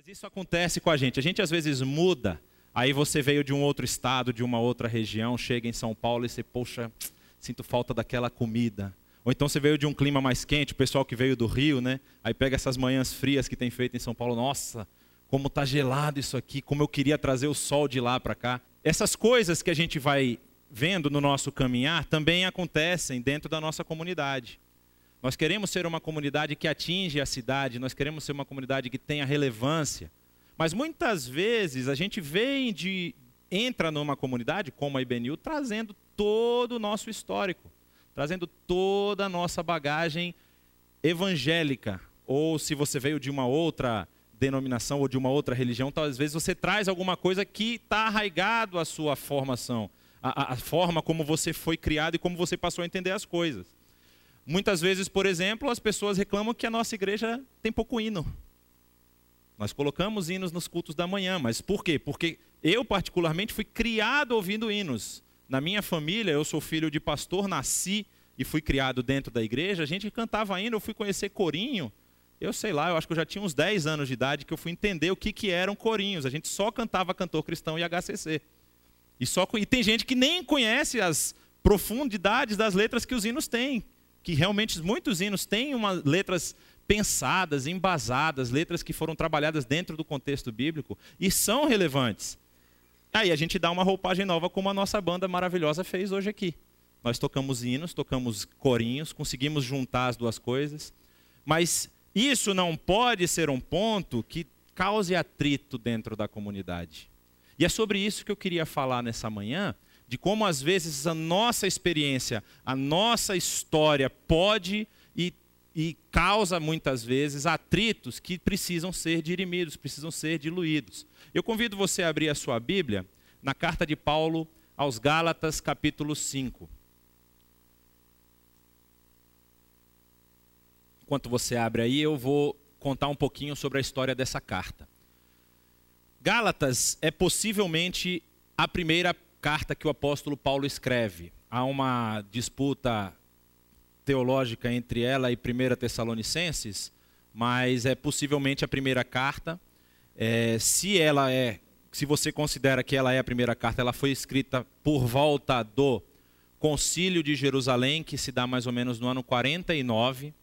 Mas isso acontece com a gente. A gente às vezes muda. Aí você veio de um outro estado, de uma outra região, chega em São Paulo e você, poxa, sinto falta daquela comida. Ou então você veio de um clima mais quente, o pessoal que veio do Rio, né? Aí pega essas manhãs frias que tem feito em São Paulo, nossa, como tá gelado isso aqui, como eu queria trazer o sol de lá para cá. Essas coisas que a gente vai vendo no nosso caminhar também acontecem dentro da nossa comunidade. Nós queremos ser uma comunidade que atinge a cidade, nós queremos ser uma comunidade que tenha relevância. Mas muitas vezes a gente vem de entra numa comunidade como a IBNU trazendo todo o nosso histórico, trazendo toda a nossa bagagem evangélica. Ou se você veio de uma outra denominação ou de uma outra religião, talvez vezes você traz alguma coisa que está arraigado à sua formação, a forma como você foi criado e como você passou a entender as coisas. Muitas vezes, por exemplo, as pessoas reclamam que a nossa igreja tem pouco hino. Nós colocamos hinos nos cultos da manhã, mas por quê? Porque eu, particularmente, fui criado ouvindo hinos. Na minha família, eu sou filho de pastor, nasci e fui criado dentro da igreja. A gente cantava hino, eu fui conhecer corinho. Eu sei lá, eu acho que eu já tinha uns 10 anos de idade que eu fui entender o que, que eram corinhos. A gente só cantava cantor cristão e HCC. E, só, e tem gente que nem conhece as profundidades das letras que os hinos têm que realmente muitos hinos têm uma, letras pensadas, embasadas, letras que foram trabalhadas dentro do contexto bíblico e são relevantes. Aí a gente dá uma roupagem nova, como a nossa banda maravilhosa fez hoje aqui. Nós tocamos hinos, tocamos corinhos, conseguimos juntar as duas coisas, mas isso não pode ser um ponto que cause atrito dentro da comunidade. E é sobre isso que eu queria falar nessa manhã, de como às vezes a nossa experiência, a nossa história pode e, e causa muitas vezes atritos que precisam ser dirimidos, precisam ser diluídos. Eu convido você a abrir a sua Bíblia na carta de Paulo aos Gálatas, capítulo 5. Enquanto você abre aí, eu vou contar um pouquinho sobre a história dessa carta. Gálatas é possivelmente a primeira carta que o apóstolo Paulo escreve. Há uma disputa teológica entre ela e 1 Tessalonicenses, mas é possivelmente a primeira carta. É, se ela é, se você considera que ela é a primeira carta, ela foi escrita por volta do Concílio de Jerusalém, que se dá mais ou menos no ano 49.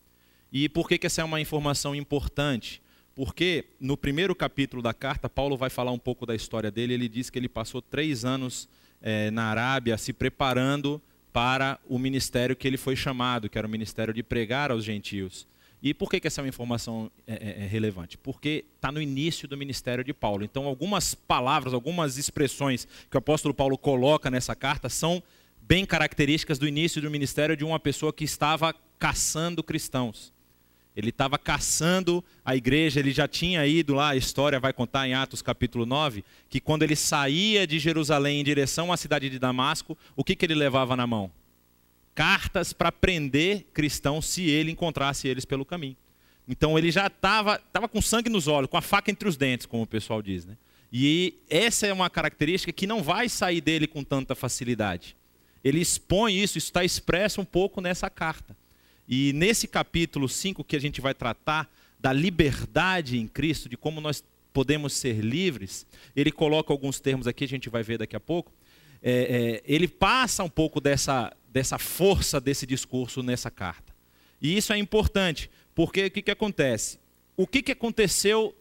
E por que, que essa é uma informação importante? Porque no primeiro capítulo da carta, Paulo vai falar um pouco da história dele. Ele diz que ele passou três anos é, na Arábia se preparando para o ministério que ele foi chamado, que era o ministério de pregar aos gentios. E por que, que essa informação é, é, é relevante? Porque está no início do ministério de Paulo. Então, algumas palavras, algumas expressões que o apóstolo Paulo coloca nessa carta são bem características do início do ministério de uma pessoa que estava caçando cristãos. Ele estava caçando a igreja, ele já tinha ido lá, a história vai contar em Atos capítulo 9, que quando ele saía de Jerusalém em direção à cidade de Damasco, o que, que ele levava na mão? Cartas para prender cristãos se ele encontrasse eles pelo caminho. Então ele já estava tava com sangue nos olhos, com a faca entre os dentes, como o pessoal diz. Né? E essa é uma característica que não vai sair dele com tanta facilidade. Ele expõe isso, isso está expresso um pouco nessa carta. E nesse capítulo 5 que a gente vai tratar da liberdade em Cristo, de como nós podemos ser livres, ele coloca alguns termos aqui, a gente vai ver daqui a pouco. É, é, ele passa um pouco dessa, dessa força desse discurso nessa carta. E isso é importante, porque o que, que acontece? O que, que aconteceu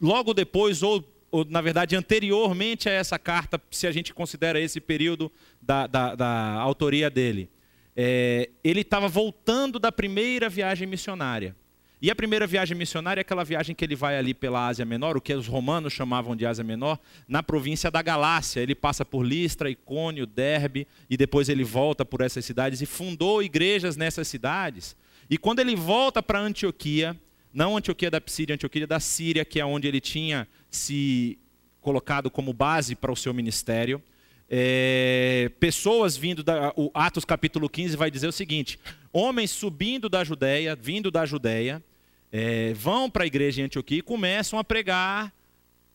logo depois, ou, ou, na verdade anteriormente a essa carta, se a gente considera esse período da, da, da autoria dele? É, ele estava voltando da primeira viagem missionária. E a primeira viagem missionária é aquela viagem que ele vai ali pela Ásia Menor, o que os romanos chamavam de Ásia Menor, na província da Galácia. Ele passa por Listra, Icônio, Derbe, e depois ele volta por essas cidades e fundou igrejas nessas cidades. E quando ele volta para Antioquia, não Antioquia da Psídia, Antioquia da Síria, que é onde ele tinha se colocado como base para o seu ministério, é, pessoas vindo da o Atos capítulo 15 vai dizer o seguinte: homens subindo da Judéia, vindo da Judéia, é, vão para a igreja em Antioquia e começam a pregar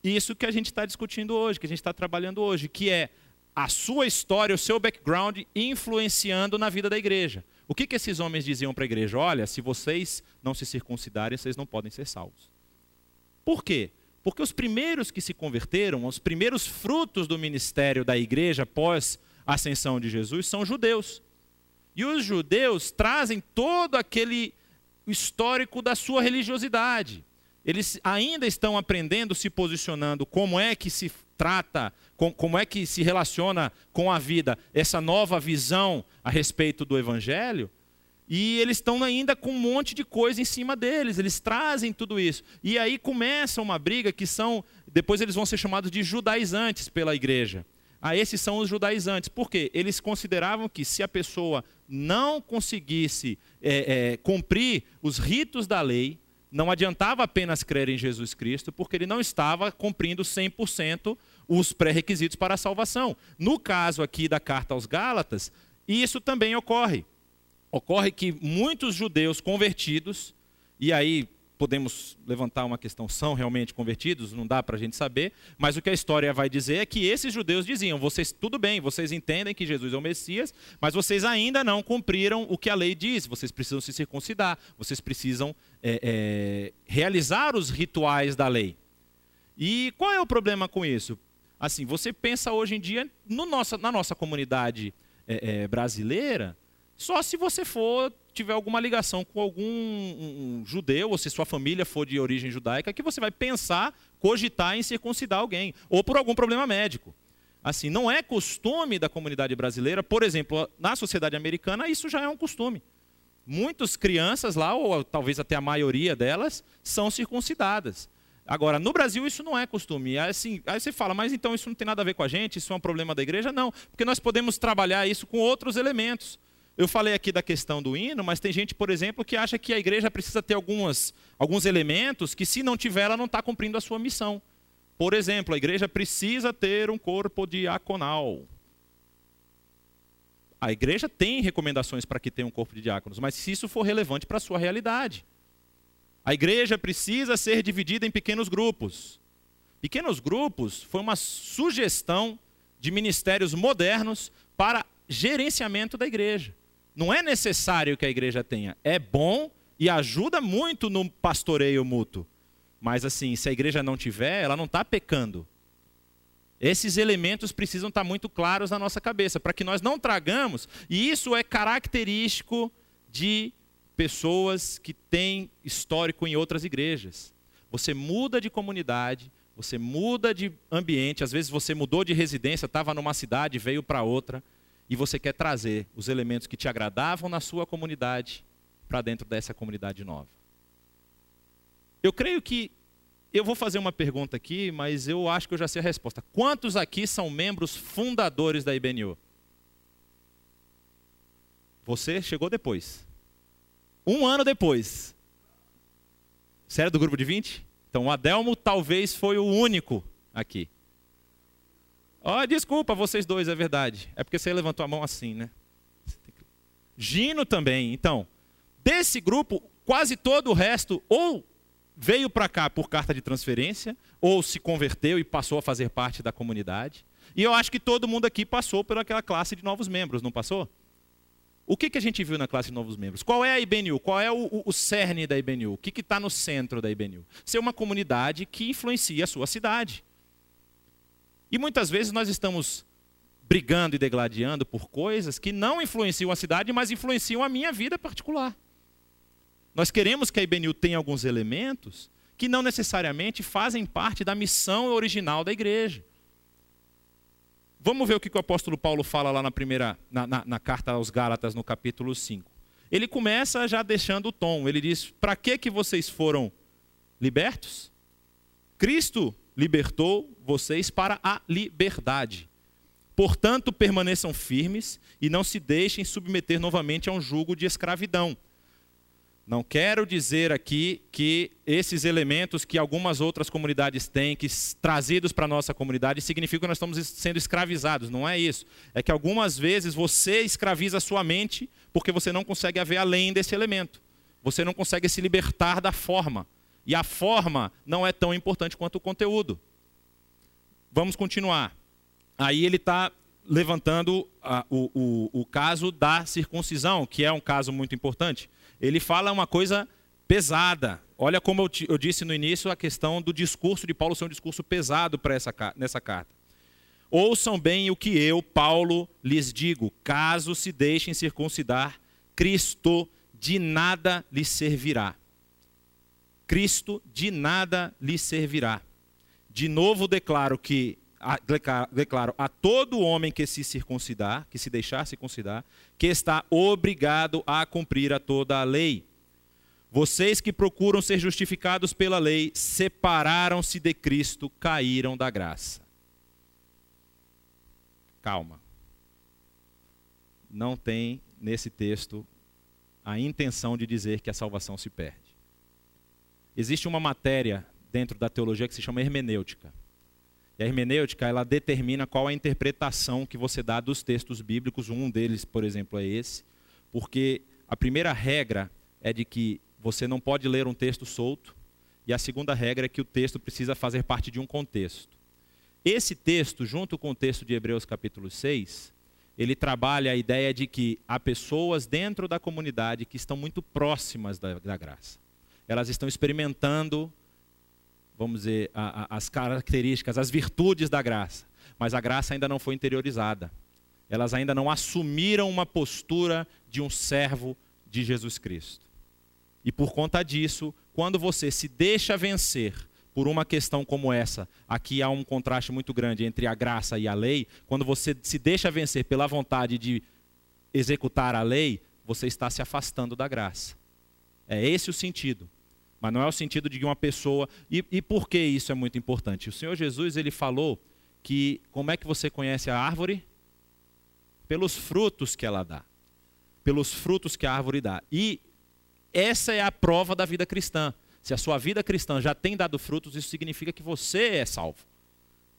isso que a gente está discutindo hoje, que a gente está trabalhando hoje, que é a sua história, o seu background influenciando na vida da igreja. O que, que esses homens diziam para a igreja? Olha, se vocês não se circuncidarem, vocês não podem ser salvos. Por quê? Porque os primeiros que se converteram, os primeiros frutos do ministério da igreja após a ascensão de Jesus são judeus. E os judeus trazem todo aquele histórico da sua religiosidade. Eles ainda estão aprendendo, se posicionando, como é que se trata, como é que se relaciona com a vida, essa nova visão a respeito do evangelho. E eles estão ainda com um monte de coisa em cima deles, eles trazem tudo isso. E aí começa uma briga que são, depois eles vão ser chamados de judaizantes pela igreja. Ah, esses são os judaizantes. Por quê? Eles consideravam que se a pessoa não conseguisse é, é, cumprir os ritos da lei, não adiantava apenas crer em Jesus Cristo, porque ele não estava cumprindo 100% os pré-requisitos para a salvação. No caso aqui da carta aos Gálatas, isso também ocorre. Ocorre que muitos judeus convertidos, e aí podemos levantar uma questão, são realmente convertidos? Não dá para a gente saber, mas o que a história vai dizer é que esses judeus diziam: vocês, tudo bem, vocês entendem que Jesus é o Messias, mas vocês ainda não cumpriram o que a lei diz, vocês precisam se circuncidar, vocês precisam é, é, realizar os rituais da lei. E qual é o problema com isso? Assim, você pensa hoje em dia no nossa, na nossa comunidade é, é brasileira, só se você for tiver alguma ligação com algum um, um judeu, ou se sua família for de origem judaica, que você vai pensar, cogitar em circuncidar alguém, ou por algum problema médico. Assim, não é costume da comunidade brasileira, por exemplo, na sociedade americana, isso já é um costume. Muitas crianças lá, ou talvez até a maioria delas, são circuncidadas. Agora, no Brasil isso não é costume. Assim, aí você fala, mas então isso não tem nada a ver com a gente, isso é um problema da igreja? Não, porque nós podemos trabalhar isso com outros elementos. Eu falei aqui da questão do hino, mas tem gente, por exemplo, que acha que a igreja precisa ter algumas, alguns elementos que, se não tiver, ela não está cumprindo a sua missão. Por exemplo, a igreja precisa ter um corpo diaconal. A igreja tem recomendações para que tenha um corpo de diáconos, mas se isso for relevante para a sua realidade. A igreja precisa ser dividida em pequenos grupos. Pequenos grupos foi uma sugestão de ministérios modernos para gerenciamento da igreja. Não é necessário que a igreja tenha. É bom e ajuda muito no pastoreio mútuo. Mas assim, se a igreja não tiver, ela não está pecando. Esses elementos precisam estar tá muito claros na nossa cabeça, para que nós não tragamos, e isso é característico de pessoas que têm histórico em outras igrejas. Você muda de comunidade, você muda de ambiente, às vezes você mudou de residência, estava numa cidade, veio para outra e você quer trazer os elementos que te agradavam na sua comunidade para dentro dessa comunidade nova. Eu creio que eu vou fazer uma pergunta aqui, mas eu acho que eu já sei a resposta. Quantos aqui são membros fundadores da IBNU? Você chegou depois. Um ano depois. Era do grupo de 20? Então o Adelmo talvez foi o único aqui. Oh, desculpa, vocês dois, é verdade. É porque você levantou a mão assim, né? Gino também. Então, desse grupo, quase todo o resto ou veio para cá por carta de transferência, ou se converteu e passou a fazer parte da comunidade. E eu acho que todo mundo aqui passou por aquela classe de novos membros, não passou? O que, que a gente viu na classe de novos membros? Qual é a IBNU? Qual é o, o, o cerne da IBNU? O que está no centro da IBNU? Ser uma comunidade que influencia a sua cidade. E muitas vezes nós estamos brigando e degladiando por coisas que não influenciam a cidade, mas influenciam a minha vida particular. Nós queremos que a IBNU tenha alguns elementos que não necessariamente fazem parte da missão original da igreja. Vamos ver o que o apóstolo Paulo fala lá na primeira, na, na, na carta aos Gálatas, no capítulo 5. Ele começa já deixando o tom. Ele diz: Para que, que vocês foram libertos? Cristo libertou vocês para a liberdade. Portanto, permaneçam firmes e não se deixem submeter novamente a um jugo de escravidão. Não quero dizer aqui que esses elementos que algumas outras comunidades têm, que trazidos para a nossa comunidade, significam que nós estamos sendo escravizados. Não é isso. É que algumas vezes você escraviza a sua mente porque você não consegue ver além desse elemento. Você não consegue se libertar da forma. E a forma não é tão importante quanto o conteúdo. Vamos continuar. Aí ele está levantando a, o, o, o caso da circuncisão, que é um caso muito importante. Ele fala uma coisa pesada. olha como eu, eu, disse no início a questão do discurso de Paulo ser um discurso pesado para essa nessa carta. Ouçam bem o que eu, Paulo, lhes digo: caso se deixem circuncidar, Cristo de nada lhes servirá. Cristo de nada lhes servirá. De novo declaro que declaro a todo homem que se circuncidar, que se deixar circuncidar, que está obrigado a cumprir a toda a lei. Vocês que procuram ser justificados pela lei, separaram-se de Cristo, caíram da graça. Calma. Não tem nesse texto a intenção de dizer que a salvação se perde. Existe uma matéria dentro da teologia que se chama hermenêutica. E a hermenêutica, ela determina qual a interpretação que você dá dos textos bíblicos. Um deles, por exemplo, é esse. Porque a primeira regra é de que você não pode ler um texto solto. E a segunda regra é que o texto precisa fazer parte de um contexto. Esse texto, junto com o texto de Hebreus capítulo 6, ele trabalha a ideia de que há pessoas dentro da comunidade que estão muito próximas da, da graça. Elas estão experimentando vamos dizer, a, a, as características, as virtudes da graça, mas a graça ainda não foi interiorizada. Elas ainda não assumiram uma postura de um servo de Jesus Cristo. E por conta disso, quando você se deixa vencer por uma questão como essa, aqui há um contraste muito grande entre a graça e a lei. Quando você se deixa vencer pela vontade de executar a lei, você está se afastando da graça. É esse o sentido. Mas não é o sentido de uma pessoa. E, e por que isso é muito importante? O Senhor Jesus ele falou que como é que você conhece a árvore? Pelos frutos que ela dá. Pelos frutos que a árvore dá. E essa é a prova da vida cristã. Se a sua vida cristã já tem dado frutos, isso significa que você é salvo.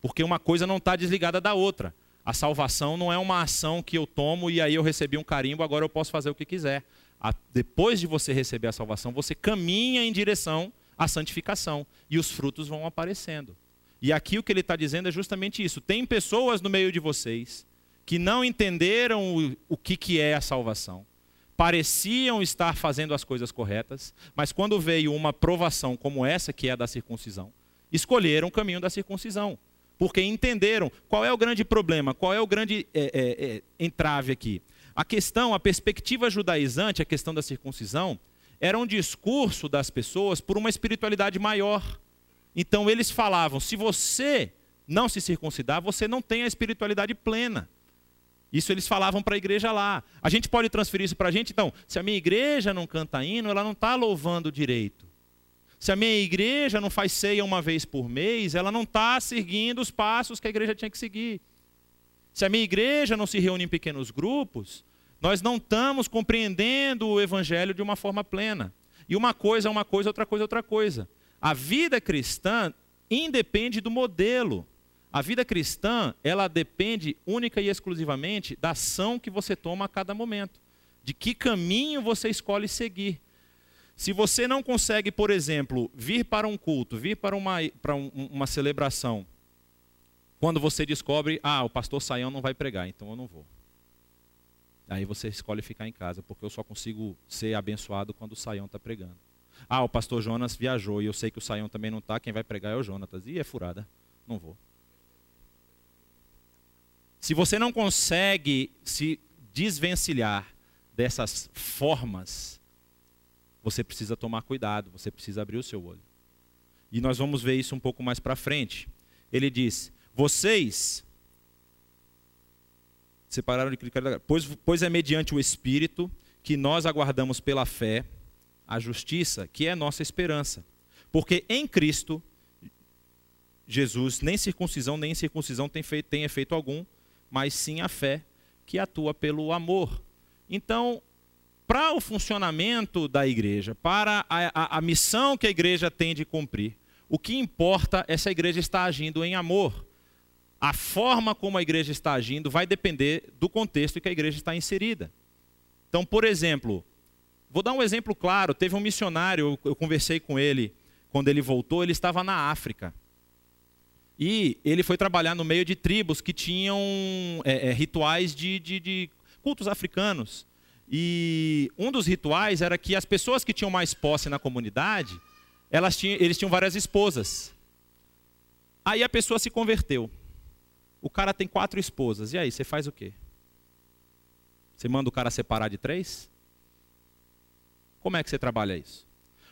Porque uma coisa não está desligada da outra. A salvação não é uma ação que eu tomo e aí eu recebi um carimbo, agora eu posso fazer o que quiser a, depois de você receber a salvação, você caminha em direção à santificação e os frutos vão aparecendo. E aqui o que ele está dizendo é justamente isso: tem pessoas no meio de vocês que não entenderam o, o que, que é a salvação, pareciam estar fazendo as coisas corretas, mas quando veio uma provação como essa, que é a da circuncisão, escolheram o caminho da circuncisão. Porque entenderam qual é o grande problema, qual é o grande é, é, é, entrave aqui. A questão, a perspectiva judaizante, a questão da circuncisão, era um discurso das pessoas por uma espiritualidade maior. Então eles falavam: se você não se circuncidar, você não tem a espiritualidade plena. Isso eles falavam para a igreja lá. A gente pode transferir isso para a gente? Então, se a minha igreja não canta hino, ela não está louvando direito. Se a minha igreja não faz ceia uma vez por mês, ela não está seguindo os passos que a igreja tinha que seguir. Se a minha igreja não se reúne em pequenos grupos, nós não estamos compreendendo o evangelho de uma forma plena. E uma coisa é uma coisa, outra coisa é outra coisa. A vida cristã independe do modelo. A vida cristã, ela depende única e exclusivamente da ação que você toma a cada momento. De que caminho você escolhe seguir. Se você não consegue, por exemplo, vir para um culto, vir para uma, para um, uma celebração quando você descobre, ah, o pastor Saião não vai pregar, então eu não vou. Aí você escolhe ficar em casa, porque eu só consigo ser abençoado quando o Saião está pregando. Ah, o pastor Jonas viajou e eu sei que o Saião também não está, quem vai pregar é o Jonatas. E é furada, não vou. Se você não consegue se desvencilhar dessas formas, você precisa tomar cuidado, você precisa abrir o seu olho. E nós vamos ver isso um pouco mais para frente. Ele diz: vocês separaram de Cristo, pois, pois é mediante o Espírito que nós aguardamos pela fé a justiça, que é nossa esperança. Porque em Cristo, Jesus, nem circuncisão nem incircuncisão tem, feito, tem efeito algum, mas sim a fé que atua pelo amor. Então, para o funcionamento da igreja, para a, a, a missão que a igreja tem de cumprir, o que importa é se a igreja está agindo em amor a forma como a igreja está agindo vai depender do contexto em que a igreja está inserida. Então, por exemplo, vou dar um exemplo claro: teve um missionário, eu conversei com ele quando ele voltou, ele estava na África. E ele foi trabalhar no meio de tribos que tinham é, é, rituais de, de, de cultos africanos. E um dos rituais era que as pessoas que tinham mais posse na comunidade, elas tinham, eles tinham várias esposas. Aí a pessoa se converteu. O cara tem quatro esposas. E aí, você faz o quê? Você manda o cara separar de três? Como é que você trabalha isso?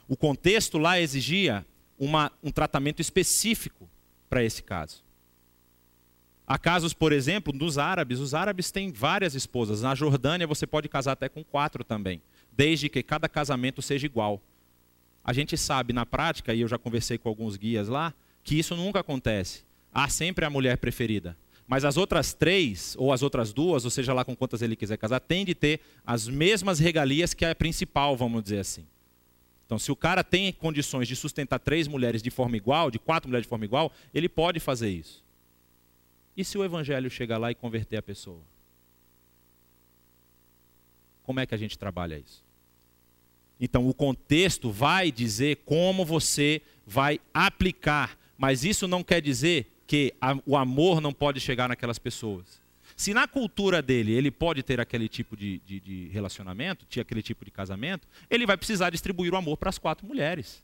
O contexto lá exigia uma, um tratamento específico para esse caso. Há casos, por exemplo, dos árabes. Os árabes têm várias esposas. Na Jordânia você pode casar até com quatro também, desde que cada casamento seja igual. A gente sabe na prática, e eu já conversei com alguns guias lá, que isso nunca acontece. Há sempre a mulher preferida. Mas as outras três, ou as outras duas, ou seja lá com quantas ele quiser casar, tem de ter as mesmas regalias que a principal, vamos dizer assim. Então, se o cara tem condições de sustentar três mulheres de forma igual, de quatro mulheres de forma igual, ele pode fazer isso. E se o evangelho chegar lá e converter a pessoa? Como é que a gente trabalha isso? Então, o contexto vai dizer como você vai aplicar, mas isso não quer dizer que a, o amor não pode chegar naquelas pessoas. Se na cultura dele ele pode ter aquele tipo de, de, de relacionamento, tinha aquele tipo de casamento, ele vai precisar distribuir o amor para as quatro mulheres.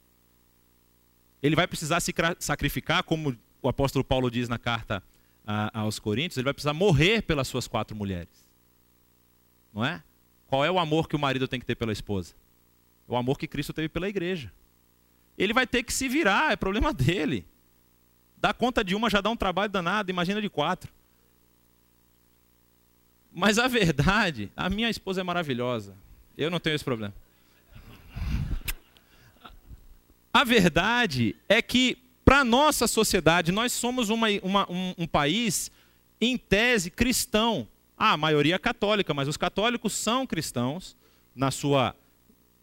Ele vai precisar se sacrificar, como o apóstolo Paulo diz na carta a, aos Coríntios, ele vai precisar morrer pelas suas quatro mulheres. Não é? Qual é o amor que o marido tem que ter pela esposa? O amor que Cristo teve pela igreja. Ele vai ter que se virar, é problema dele. Dar conta de uma já dá um trabalho danado, imagina de quatro. Mas a verdade, a minha esposa é maravilhosa. Eu não tenho esse problema. A verdade é que, para nossa sociedade, nós somos uma, uma, um, um país, em tese, cristão. Ah, a maioria é católica, mas os católicos são cristãos na sua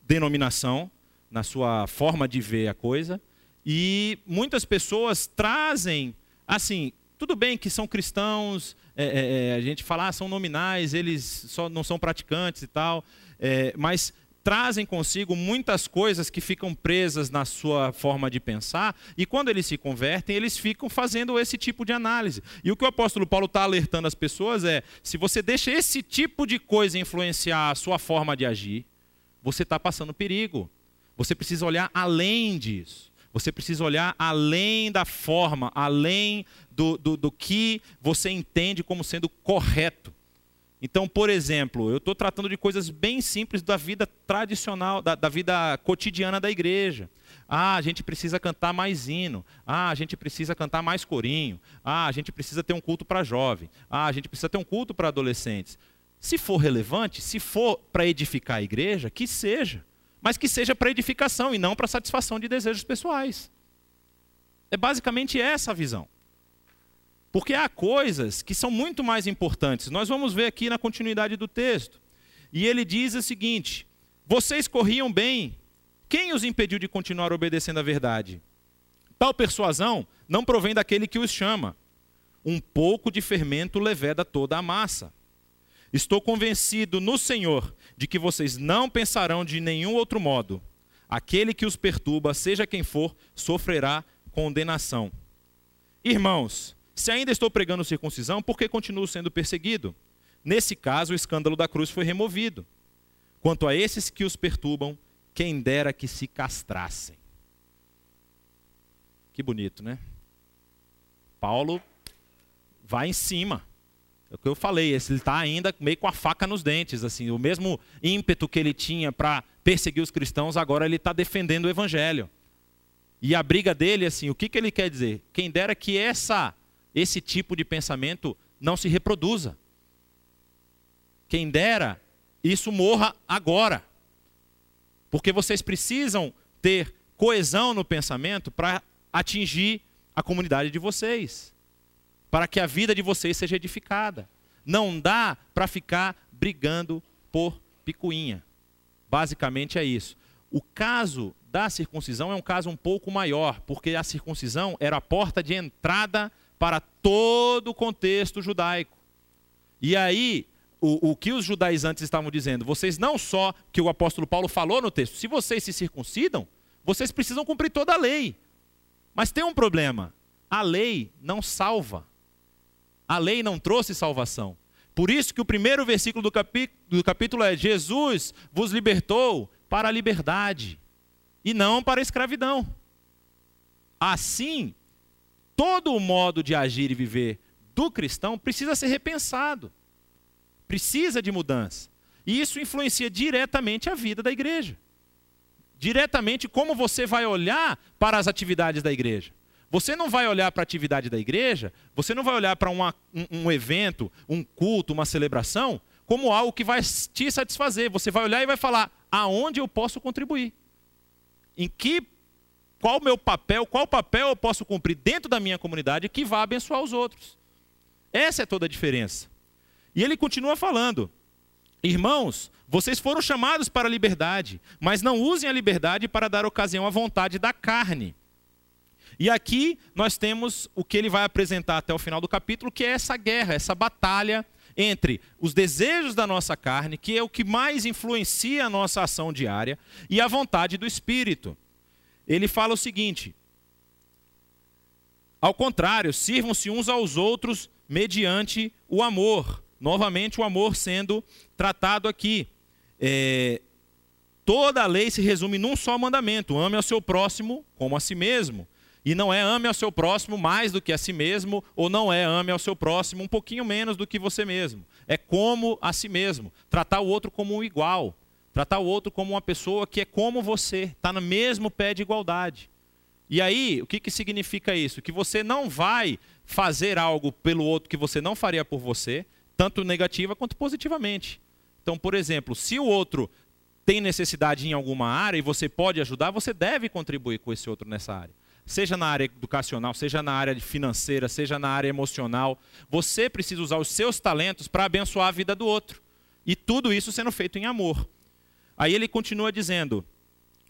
denominação, na sua forma de ver a coisa. E muitas pessoas trazem, assim, tudo bem que são cristãos, é, é, é, a gente fala, ah, são nominais, eles só não são praticantes e tal, é, mas trazem consigo muitas coisas que ficam presas na sua forma de pensar, e quando eles se convertem, eles ficam fazendo esse tipo de análise. E o que o apóstolo Paulo está alertando as pessoas é: se você deixa esse tipo de coisa influenciar a sua forma de agir, você está passando perigo. Você precisa olhar além disso. Você precisa olhar além da forma, além do, do, do que você entende como sendo correto. Então, por exemplo, eu estou tratando de coisas bem simples da vida tradicional, da, da, vida cotidiana da igreja. Ah, a gente precisa cantar mais hino. Ah, a gente precisa cantar mais corinho. Ah, a gente precisa ter um culto para jovem. Ah, a gente precisa ter um culto para adolescentes. Se for relevante, se for para edificar a igreja, que seja mas que seja para edificação e não para satisfação de desejos pessoais. É basicamente essa a visão. Porque há coisas que são muito mais importantes. Nós vamos ver aqui na continuidade do texto. E ele diz o seguinte: Vocês corriam bem, quem os impediu de continuar obedecendo à verdade? Tal persuasão não provém daquele que os chama. Um pouco de fermento leveda toda a massa. Estou convencido no Senhor de que vocês não pensarão de nenhum outro modo. Aquele que os perturba, seja quem for, sofrerá condenação. Irmãos, se ainda estou pregando circuncisão, por que continuo sendo perseguido? Nesse caso, o escândalo da cruz foi removido. Quanto a esses que os perturbam, quem dera que se castrassem. Que bonito, né? Paulo vai em cima. É o que eu falei, ele está ainda meio com a faca nos dentes, assim, o mesmo ímpeto que ele tinha para perseguir os cristãos, agora ele está defendendo o evangelho. E a briga dele, assim, o que, que ele quer dizer? Quem dera que essa, esse tipo de pensamento não se reproduza. Quem dera isso morra agora. Porque vocês precisam ter coesão no pensamento para atingir a comunidade de vocês para que a vida de vocês seja edificada. Não dá para ficar brigando por picuinha. Basicamente é isso. O caso da circuncisão é um caso um pouco maior, porque a circuncisão era a porta de entrada para todo o contexto judaico. E aí, o, o que os judaizantes estavam dizendo, vocês não só que o apóstolo Paulo falou no texto, se vocês se circuncidam, vocês precisam cumprir toda a lei. Mas tem um problema: a lei não salva. A lei não trouxe salvação. Por isso que o primeiro versículo do, do capítulo é: Jesus vos libertou para a liberdade e não para a escravidão. assim, todo o modo de agir e viver do cristão precisa ser repensado. Precisa de mudança. E isso influencia diretamente a vida da igreja. Diretamente como você vai olhar para as atividades da igreja. Você não vai olhar para a atividade da igreja, você não vai olhar para um, um evento, um culto, uma celebração, como algo que vai te satisfazer. Você vai olhar e vai falar: aonde eu posso contribuir? Em que qual o meu papel, qual papel eu posso cumprir dentro da minha comunidade que vá abençoar os outros. Essa é toda a diferença. E ele continua falando: Irmãos, vocês foram chamados para a liberdade, mas não usem a liberdade para dar ocasião à vontade da carne. E aqui nós temos o que ele vai apresentar até o final do capítulo, que é essa guerra, essa batalha entre os desejos da nossa carne, que é o que mais influencia a nossa ação diária, e a vontade do espírito. Ele fala o seguinte: Ao contrário, sirvam-se uns aos outros mediante o amor. Novamente, o amor sendo tratado aqui. É, toda a lei se resume num só mandamento: ame ao seu próximo como a si mesmo. E não é ame ao seu próximo mais do que a si mesmo, ou não é ame ao seu próximo um pouquinho menos do que você mesmo. É como a si mesmo. Tratar o outro como um igual. Tratar o outro como uma pessoa que é como você, está no mesmo pé de igualdade. E aí, o que, que significa isso? Que você não vai fazer algo pelo outro que você não faria por você, tanto negativa quanto positivamente. Então, por exemplo, se o outro tem necessidade em alguma área e você pode ajudar, você deve contribuir com esse outro nessa área seja na área educacional, seja na área financeira, seja na área emocional, você precisa usar os seus talentos para abençoar a vida do outro. E tudo isso sendo feito em amor. Aí ele continua dizendo: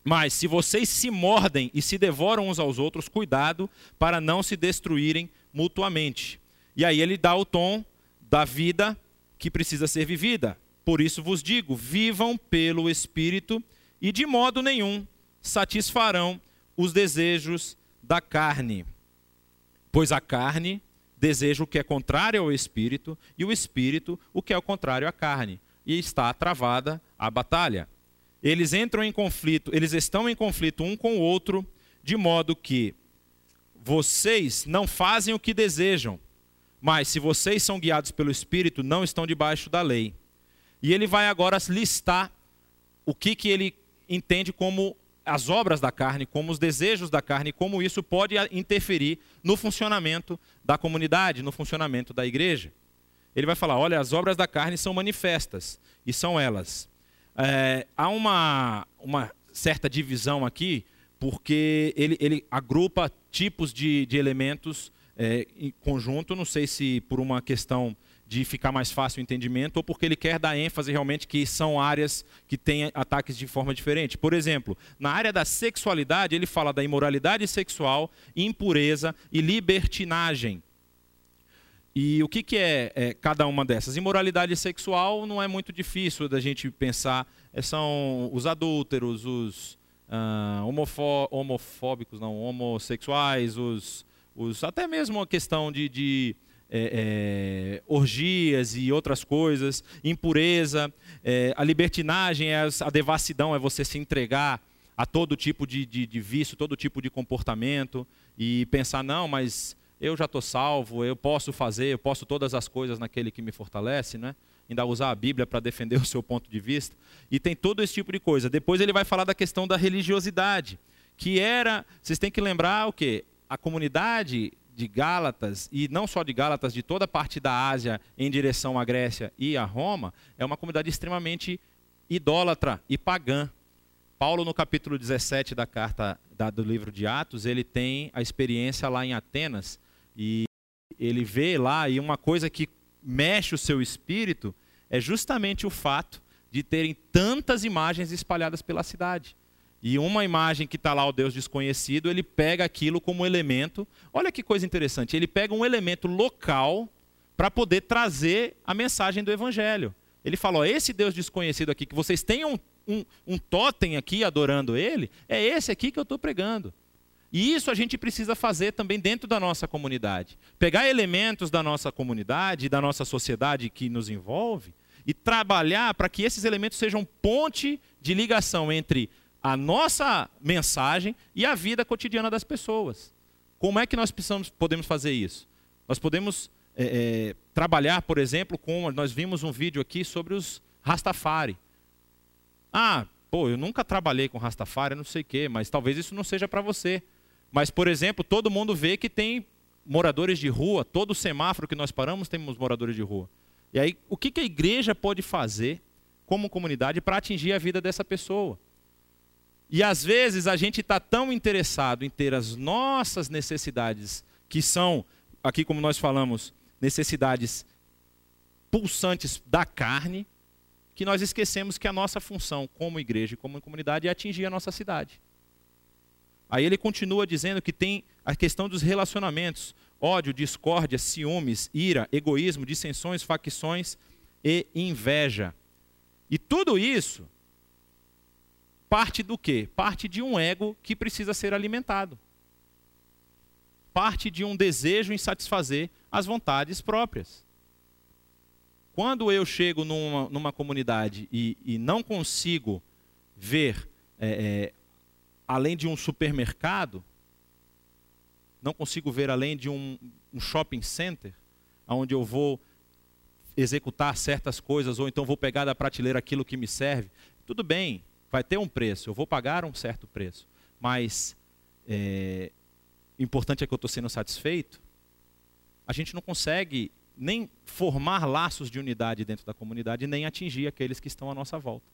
Mas se vocês se mordem e se devoram uns aos outros, cuidado para não se destruírem mutuamente. E aí ele dá o tom da vida que precisa ser vivida. Por isso vos digo: vivam pelo Espírito e de modo nenhum satisfarão os desejos da carne. Pois a carne deseja o que é contrário ao espírito, e o espírito o que é o contrário à carne. E está travada a batalha. Eles entram em conflito, eles estão em conflito um com o outro, de modo que vocês não fazem o que desejam, mas se vocês são guiados pelo espírito, não estão debaixo da lei. E ele vai agora listar o que, que ele entende como as obras da carne, como os desejos da carne, como isso pode interferir no funcionamento da comunidade, no funcionamento da igreja. Ele vai falar: olha, as obras da carne são manifestas, e são elas. É, há uma, uma certa divisão aqui, porque ele, ele agrupa tipos de, de elementos é, em conjunto, não sei se por uma questão de ficar mais fácil o entendimento, ou porque ele quer dar ênfase realmente que são áreas que têm ataques de forma diferente. Por exemplo, na área da sexualidade, ele fala da imoralidade sexual, impureza e libertinagem. E o que, que é, é, cada uma dessas? Imoralidade sexual não é muito difícil da gente pensar. É, são os adúlteros, os uh, homofó homofóbicos, não, homossexuais, os, os até mesmo a questão de, de é, é, orgias e outras coisas, impureza, é, a libertinagem, é a devassidão, é você se entregar a todo tipo de, de, de vício, todo tipo de comportamento e pensar, não, mas eu já estou salvo, eu posso fazer, eu posso todas as coisas naquele que me fortalece, né? ainda usar a Bíblia para defender o seu ponto de vista. E tem todo esse tipo de coisa. Depois ele vai falar da questão da religiosidade, que era, vocês têm que lembrar o quê? A comunidade de Gálatas, e não só de Gálatas, de toda a parte da Ásia em direção à Grécia e a Roma, é uma comunidade extremamente idólatra e pagã. Paulo, no capítulo 17 da carta da, do livro de Atos, ele tem a experiência lá em Atenas, e ele vê lá, e uma coisa que mexe o seu espírito é justamente o fato de terem tantas imagens espalhadas pela cidade e uma imagem que está lá o Deus desconhecido, ele pega aquilo como elemento. Olha que coisa interessante, ele pega um elemento local para poder trazer a mensagem do Evangelho. Ele fala: esse Deus desconhecido aqui, que vocês tenham um, um, um totem aqui adorando ele, é esse aqui que eu estou pregando. E isso a gente precisa fazer também dentro da nossa comunidade. Pegar elementos da nossa comunidade, da nossa sociedade que nos envolve, e trabalhar para que esses elementos sejam ponte de ligação entre a nossa mensagem e a vida cotidiana das pessoas. Como é que nós precisamos, podemos fazer isso? Nós podemos é, é, trabalhar, por exemplo, com. Nós vimos um vídeo aqui sobre os Rastafari. Ah, pô, eu nunca trabalhei com Rastafari, não sei o quê, mas talvez isso não seja para você. Mas, por exemplo, todo mundo vê que tem moradores de rua, todo semáforo que nós paramos temos moradores de rua. E aí, o que, que a igreja pode fazer como comunidade para atingir a vida dessa pessoa? E às vezes a gente está tão interessado em ter as nossas necessidades, que são, aqui como nós falamos, necessidades pulsantes da carne, que nós esquecemos que a nossa função como igreja e como comunidade é atingir a nossa cidade. Aí ele continua dizendo que tem a questão dos relacionamentos, ódio, discórdia, ciúmes, ira, egoísmo, dissensões, facções e inveja. E tudo isso parte do quê? Parte de um ego que precisa ser alimentado. Parte de um desejo em satisfazer as vontades próprias. Quando eu chego numa, numa comunidade e, e, não consigo ver, é, é, além de um supermercado, não consigo ver além de um, um shopping center, onde eu vou executar certas coisas, ou então vou pegar da prateleira aquilo que me serve, tudo bem, vai ter um preço, eu vou pagar um certo preço, mas é, importante é que eu estou sendo satisfeito, a gente não consegue nem formar laços de unidade dentro da comunidade, nem atingir aqueles que estão à nossa volta.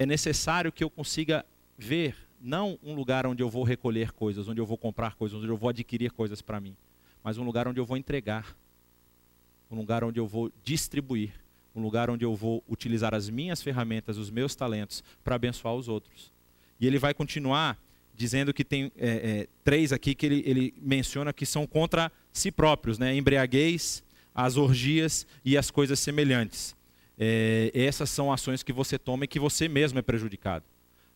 É necessário que eu consiga ver não um lugar onde eu vou recolher coisas, onde eu vou comprar coisas, onde eu vou adquirir coisas para mim, mas um lugar onde eu vou entregar, um lugar onde eu vou distribuir, um lugar onde eu vou utilizar as minhas ferramentas, os meus talentos para abençoar os outros. E ele vai continuar dizendo que tem é, é, três aqui que ele, ele, menciona que são contra si próprios, né? embriaguez, as orgias e as coisas semelhantes. É, essas são ações que você toma e que você mesmo é prejudicado.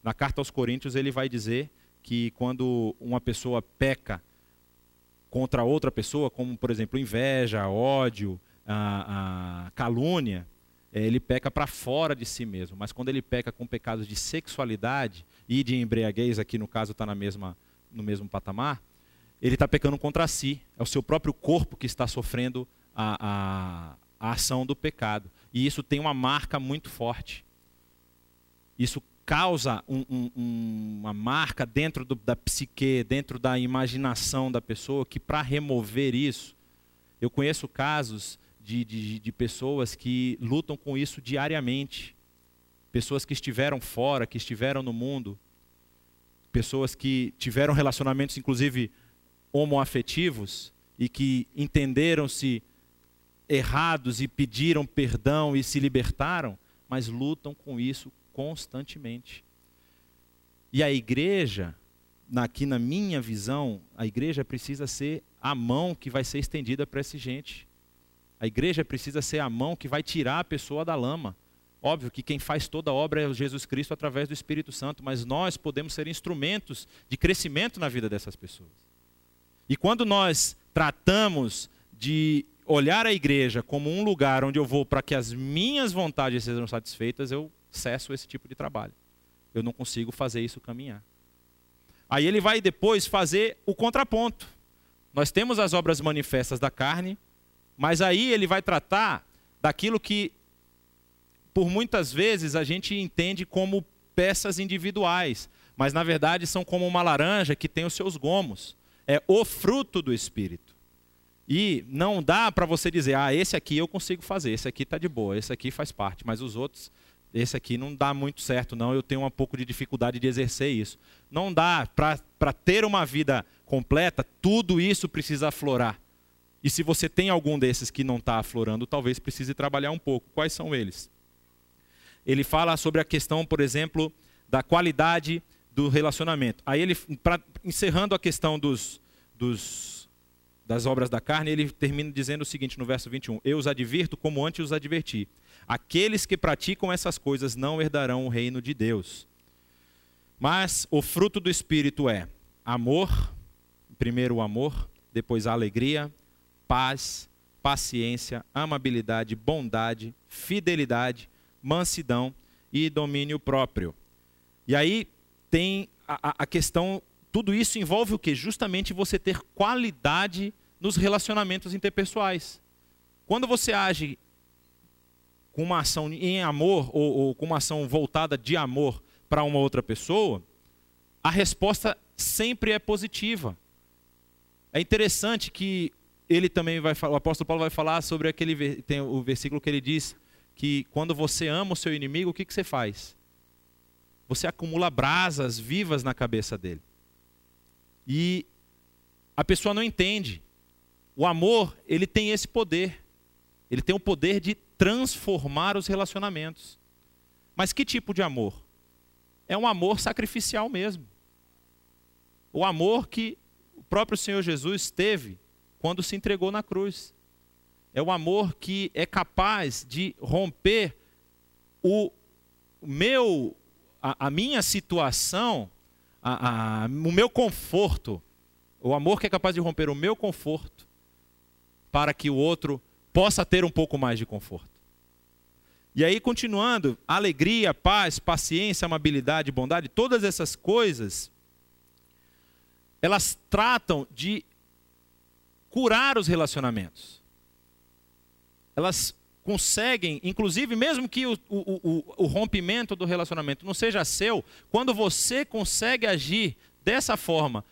Na carta aos Coríntios, ele vai dizer que quando uma pessoa peca contra outra pessoa, como por exemplo inveja, ódio, a, a calúnia, é, ele peca para fora de si mesmo. Mas quando ele peca com pecados de sexualidade e de embriaguez, aqui no caso está no mesmo patamar, ele está pecando contra si. É o seu próprio corpo que está sofrendo a, a, a ação do pecado. E isso tem uma marca muito forte. Isso causa um, um, uma marca dentro do, da psique, dentro da imaginação da pessoa, que para remover isso, eu conheço casos de, de, de pessoas que lutam com isso diariamente. Pessoas que estiveram fora, que estiveram no mundo, pessoas que tiveram relacionamentos, inclusive homoafetivos, e que entenderam-se errados e pediram perdão e se libertaram, mas lutam com isso constantemente. E a igreja, aqui na minha visão, a igreja precisa ser a mão que vai ser estendida para essa gente. A igreja precisa ser a mão que vai tirar a pessoa da lama. Óbvio que quem faz toda a obra é Jesus Cristo através do Espírito Santo, mas nós podemos ser instrumentos de crescimento na vida dessas pessoas. E quando nós tratamos de olhar a igreja como um lugar onde eu vou para que as minhas vontades sejam satisfeitas, eu cesso esse tipo de trabalho. Eu não consigo fazer isso caminhar. Aí ele vai depois fazer o contraponto. Nós temos as obras manifestas da carne, mas aí ele vai tratar daquilo que, por muitas vezes, a gente entende como peças individuais, mas na verdade são como uma laranja que tem os seus gomos. É o fruto do Espírito. E não dá para você dizer, ah, esse aqui eu consigo fazer, esse aqui está de boa, esse aqui faz parte, mas os outros esse aqui não dá muito certo, não, eu tenho um pouco de dificuldade de exercer isso. Não dá, para ter uma vida completa, tudo isso precisa aflorar. E se você tem algum desses que não está aflorando, talvez precise trabalhar um pouco. Quais são eles? Ele fala sobre a questão, por exemplo, da qualidade do relacionamento. Aí ele, pra, encerrando a questão dos, dos, das obras da carne, ele termina dizendo o seguinte no verso 21: Eu os advirto como antes os adverti Aqueles que praticam essas coisas não herdarão o reino de Deus. Mas o fruto do Espírito é amor, primeiro o amor, depois a alegria, paz, paciência, amabilidade, bondade, fidelidade, mansidão e domínio próprio. E aí tem a, a questão tudo isso envolve o que? Justamente você ter qualidade nos relacionamentos interpessoais. Quando você age com uma ação em amor ou, ou com uma ação voltada de amor para uma outra pessoa, a resposta sempre é positiva. É interessante que ele também vai o apóstolo Paulo vai falar sobre aquele tem o versículo que ele diz que quando você ama o seu inimigo, o que, que você faz? Você acumula brasas vivas na cabeça dele. E a pessoa não entende. O amor, ele tem esse poder. Ele tem o poder de transformar os relacionamentos. Mas que tipo de amor? É um amor sacrificial mesmo. O amor que o próprio Senhor Jesus teve quando se entregou na cruz. É o amor que é capaz de romper o meu, a, a minha situação, a, a, o meu conforto. O amor que é capaz de romper o meu conforto para que o outro possa ter um pouco mais de conforto. E aí, continuando, alegria, paz, paciência, amabilidade, bondade, todas essas coisas, elas tratam de curar os relacionamentos. Elas conseguem, inclusive, mesmo que o, o, o, o, rompimento do relacionamento não seja seu, quando você consegue agir dessa forma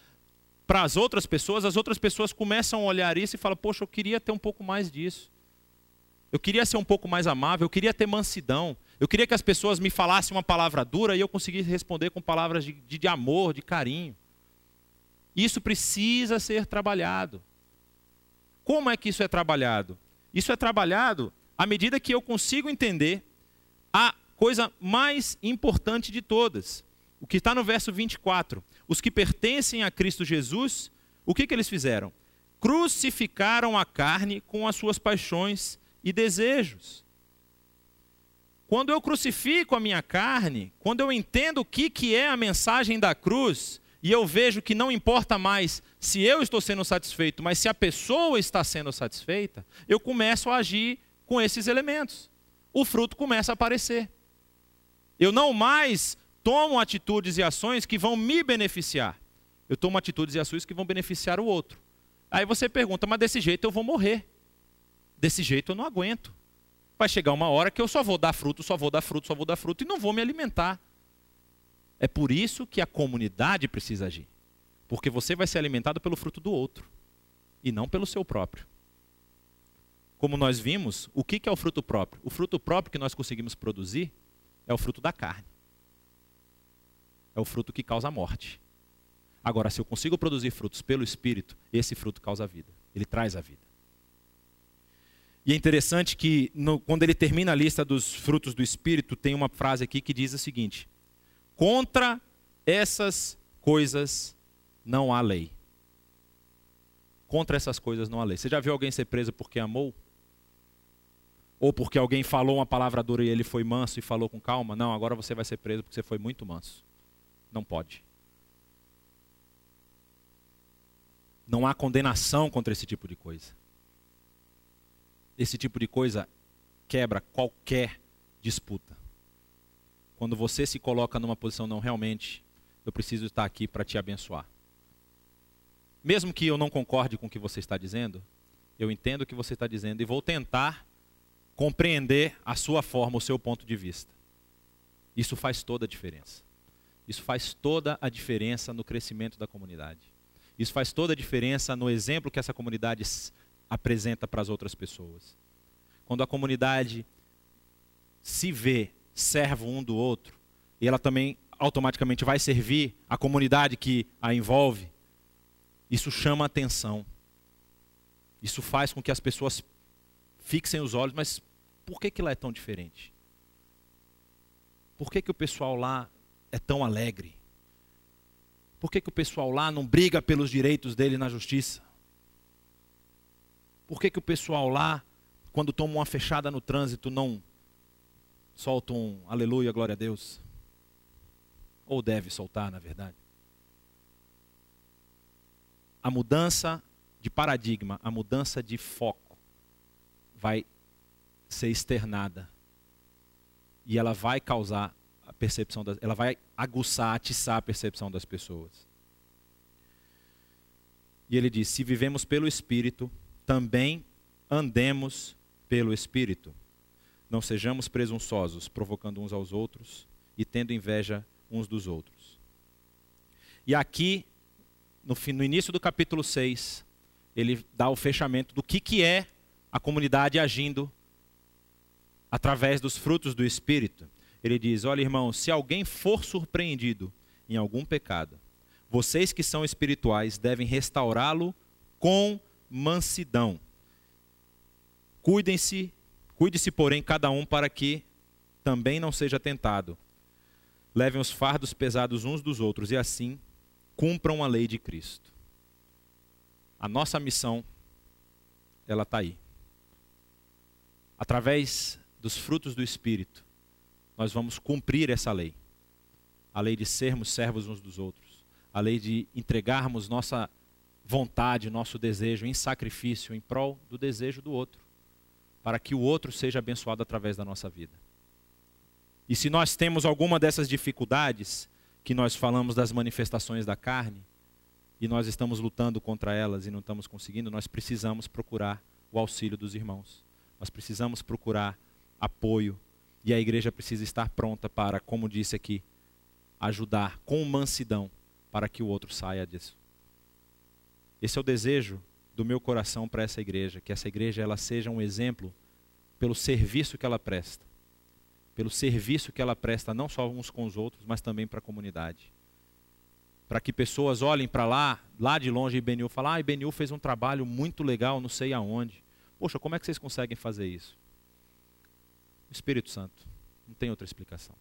para as outras pessoas, as outras pessoas começam a olhar isso e falam: Poxa, eu queria ter um pouco mais disso. Eu queria ser um pouco mais amável, eu queria ter mansidão. Eu queria que as pessoas me falassem uma palavra dura e eu conseguisse responder com palavras de, de, de amor, de carinho. Isso precisa ser trabalhado. Como é que isso é trabalhado? Isso é trabalhado à medida que eu consigo entender a coisa mais importante de todas. O que está no verso 24. Os que pertencem a Cristo Jesus, o que, que eles fizeram? Crucificaram a carne com as suas paixões e desejos. Quando eu crucifico a minha carne, quando eu entendo o que, que é a mensagem da cruz, e eu vejo que não importa mais se eu estou sendo satisfeito, mas se a pessoa está sendo satisfeita, eu começo a agir com esses elementos. O fruto começa a aparecer. Eu não mais tomo atitudes e ações que vão me beneficiar. Eu tomo atitudes e ações que vão beneficiar o outro. Aí você pergunta, mas desse jeito eu vou morrer. Desse jeito eu não aguento. Vai chegar uma hora que eu só vou dar fruto, só vou dar fruto, só vou dar fruto e não vou me alimentar. É por isso que a comunidade precisa agir. Porque você vai ser alimentado pelo fruto do outro e não pelo seu próprio. Como nós vimos, o que é o fruto próprio? O fruto próprio que nós conseguimos produzir é o fruto da carne. É o fruto que causa a morte. Agora, se eu consigo produzir frutos pelo Espírito, esse fruto causa a vida. Ele traz a vida. E é interessante que, no, quando ele termina a lista dos frutos do Espírito, tem uma frase aqui que diz o seguinte: Contra essas coisas não há lei. Contra essas coisas não há lei. Você já viu alguém ser preso porque amou? Ou porque alguém falou uma palavra dura e ele foi manso e falou com calma? Não, agora você vai ser preso porque você foi muito manso. Não pode. Não há condenação contra esse tipo de coisa. Esse tipo de coisa quebra qualquer disputa quando você se coloca numa posição não realmente, eu preciso estar aqui para te abençoar. Mesmo que eu não concorde com o que você está dizendo, eu entendo o que você está dizendo e vou tentar compreender a sua forma, o seu ponto de vista. Isso faz toda a diferença. Isso faz toda a diferença no crescimento da comunidade. Isso faz toda a diferença no exemplo que essa comunidade apresenta para as outras pessoas. Quando a comunidade se vê servo um do outro, e ela também automaticamente vai servir a comunidade que a envolve, isso chama atenção. Isso faz com que as pessoas fixem os olhos, mas por que, que lá é tão diferente? Por que, que o pessoal lá é tão alegre? Por que, que o pessoal lá não briga pelos direitos dele na justiça? Por que, que o pessoal lá, quando toma uma fechada no trânsito, não solta um aleluia, glória a Deus. Ou deve soltar, na verdade. A mudança de paradigma, a mudança de foco vai ser externada. E ela vai causar a percepção das, ela vai aguçar, atiçar a percepção das pessoas. E ele diz: Se vivemos pelo Espírito, também andemos pelo Espírito. Não sejamos presunçosos, provocando uns aos outros e tendo inveja uns dos outros. E aqui, no, fim, no início do capítulo 6, ele dá o fechamento do que, que é a comunidade agindo através dos frutos do Espírito. Ele diz: Olha, irmão, se alguém for surpreendido em algum pecado, vocês que são espirituais devem restaurá-lo com mansidão. Cuidem-se, cuide-se, porém, cada um para que também não seja tentado. Levem os fardos pesados uns dos outros e assim cumpram a lei de Cristo. A nossa missão, ela está aí. Através dos frutos do Espírito, nós vamos cumprir essa lei. A lei de sermos servos uns dos outros. A lei de entregarmos nossa vontade, nosso desejo em sacrifício em prol do desejo do outro. Para que o outro seja abençoado através da nossa vida. E se nós temos alguma dessas dificuldades, que nós falamos das manifestações da carne, e nós estamos lutando contra elas e não estamos conseguindo, nós precisamos procurar o auxílio dos irmãos. Nós precisamos procurar apoio. E a igreja precisa estar pronta para, como disse aqui, ajudar com mansidão para que o outro saia disso. Esse é o desejo do meu coração para essa igreja, que essa igreja ela seja um exemplo pelo serviço que ela presta. Pelo serviço que ela presta não só uns com os outros, mas também para a comunidade. Para que pessoas olhem para lá, lá de longe, Benil falem, ah, Benil fez um trabalho muito legal, não sei aonde. Poxa, como é que vocês conseguem fazer isso? Espírito Santo. Não tem outra explicação.